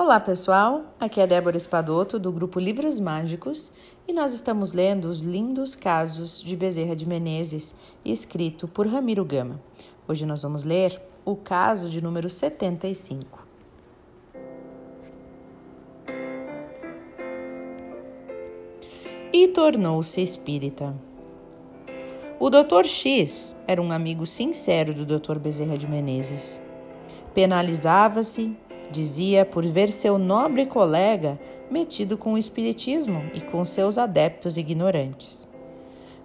Olá pessoal, aqui é Débora Espadoto do grupo Livros Mágicos e nós estamos lendo os lindos casos de Bezerra de Menezes, escrito por Ramiro Gama. Hoje nós vamos ler o caso de número 75. E tornou-se espírita. O Dr. X era um amigo sincero do Dr. Bezerra de Menezes. Penalizava-se dizia por ver seu nobre colega metido com o espiritismo e com seus adeptos ignorantes.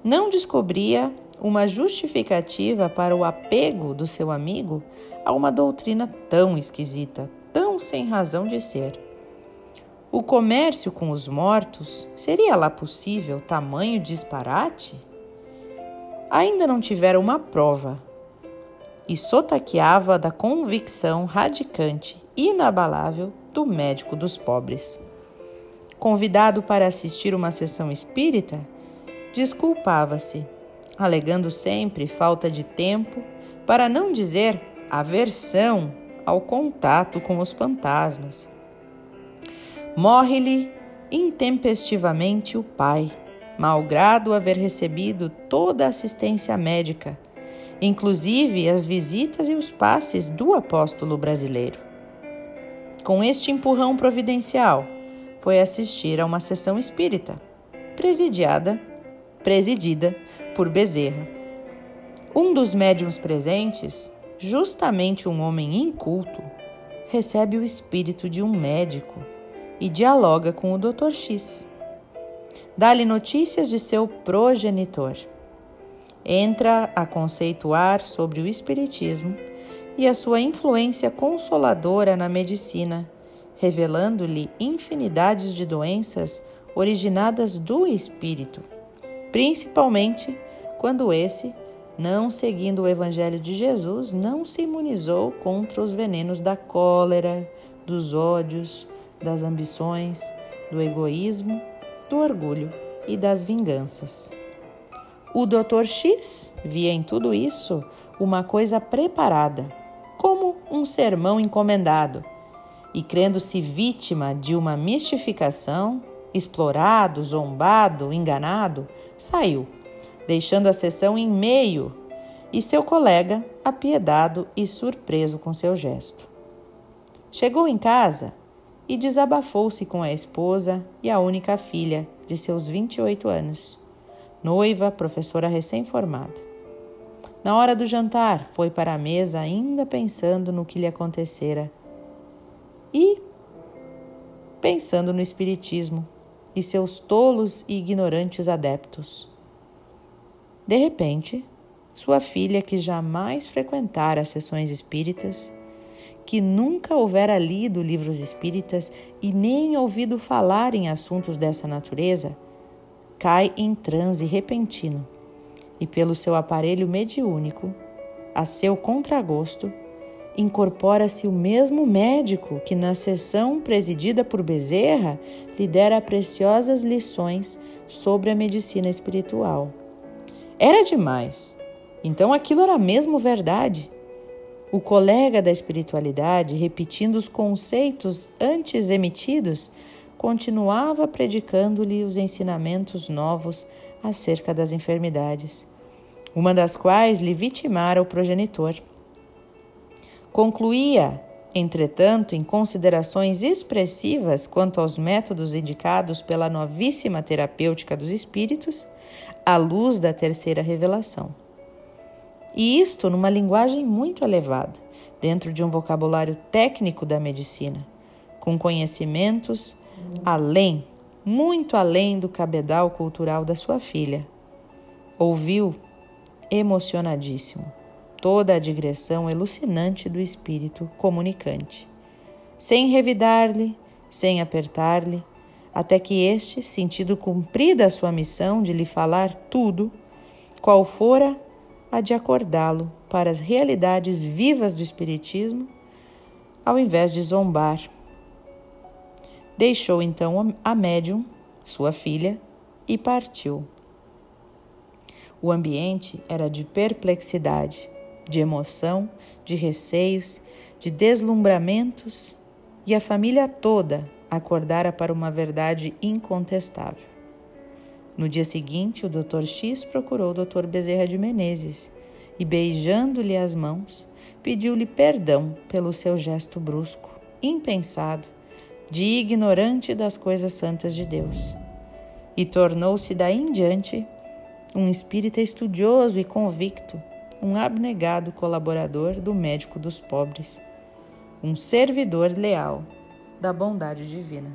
Não descobria uma justificativa para o apego do seu amigo a uma doutrina tão esquisita, tão sem razão de ser. O comércio com os mortos seria lá possível tamanho disparate? Ainda não tivera uma prova e sotaqueava da convicção radicante inabalável do médico dos pobres. Convidado para assistir uma sessão espírita, desculpava-se, alegando sempre falta de tempo, para não dizer aversão ao contato com os fantasmas. Morre-lhe intempestivamente o pai, malgrado haver recebido toda a assistência médica, inclusive as visitas e os passes do apóstolo brasileiro. Com este empurrão providencial, foi assistir a uma sessão espírita, presidiada, presidida por Bezerra. Um dos médiums presentes, justamente um homem inculto, recebe o espírito de um médico e dialoga com o Dr. X. Dá-lhe notícias de seu progenitor. Entra a conceituar sobre o espiritismo e a sua influência consoladora na medicina, revelando-lhe infinidades de doenças originadas do espírito, principalmente quando esse, não seguindo o evangelho de Jesus, não se imunizou contra os venenos da cólera, dos ódios, das ambições, do egoísmo, do orgulho e das vinganças. O Dr. X via em tudo isso uma coisa preparada um sermão encomendado, e crendo-se vítima de uma mistificação, explorado, zombado, enganado, saiu, deixando a sessão em meio e seu colega apiedado e surpreso com seu gesto. Chegou em casa e desabafou-se com a esposa e a única filha de seus 28 anos, noiva, professora recém-formada. Na hora do jantar, foi para a mesa ainda pensando no que lhe acontecera e pensando no Espiritismo e seus tolos e ignorantes adeptos. De repente, sua filha, que jamais frequentara sessões espíritas, que nunca houvera lido livros espíritas e nem ouvido falar em assuntos dessa natureza, cai em transe repentino e pelo seu aparelho mediúnico, a seu contragosto, incorpora-se o mesmo médico que, na sessão presidida por Bezerra, lhe dera preciosas lições sobre a medicina espiritual. Era demais. Então aquilo era mesmo verdade. O colega da espiritualidade, repetindo os conceitos antes emitidos, continuava predicando-lhe os ensinamentos novos acerca das enfermidades uma das quais lhe vitimara o progenitor. Concluía, entretanto, em considerações expressivas quanto aos métodos indicados pela novíssima terapêutica dos espíritos, à luz da terceira revelação. E isto numa linguagem muito elevada, dentro de um vocabulário técnico da medicina, com conhecimentos além, muito além do cabedal cultural da sua filha. Ouviu emocionadíssimo. Toda a digressão elucinante do espírito comunicante. Sem revidar-lhe, sem apertar-lhe, até que este, sentindo cumprida a sua missão de lhe falar tudo, qual fora a de acordá-lo para as realidades vivas do Espiritismo, ao invés de zombar. Deixou então a médium, sua filha, e partiu. O ambiente era de perplexidade, de emoção, de receios, de deslumbramentos e a família toda acordara para uma verdade incontestável. No dia seguinte, o Dr. X procurou o Dr. Bezerra de Menezes e, beijando-lhe as mãos, pediu-lhe perdão pelo seu gesto brusco, impensado, de ignorante das coisas santas de Deus. E tornou-se daí em diante um espírita estudioso e convicto, um abnegado colaborador do médico dos pobres, um servidor leal da bondade divina.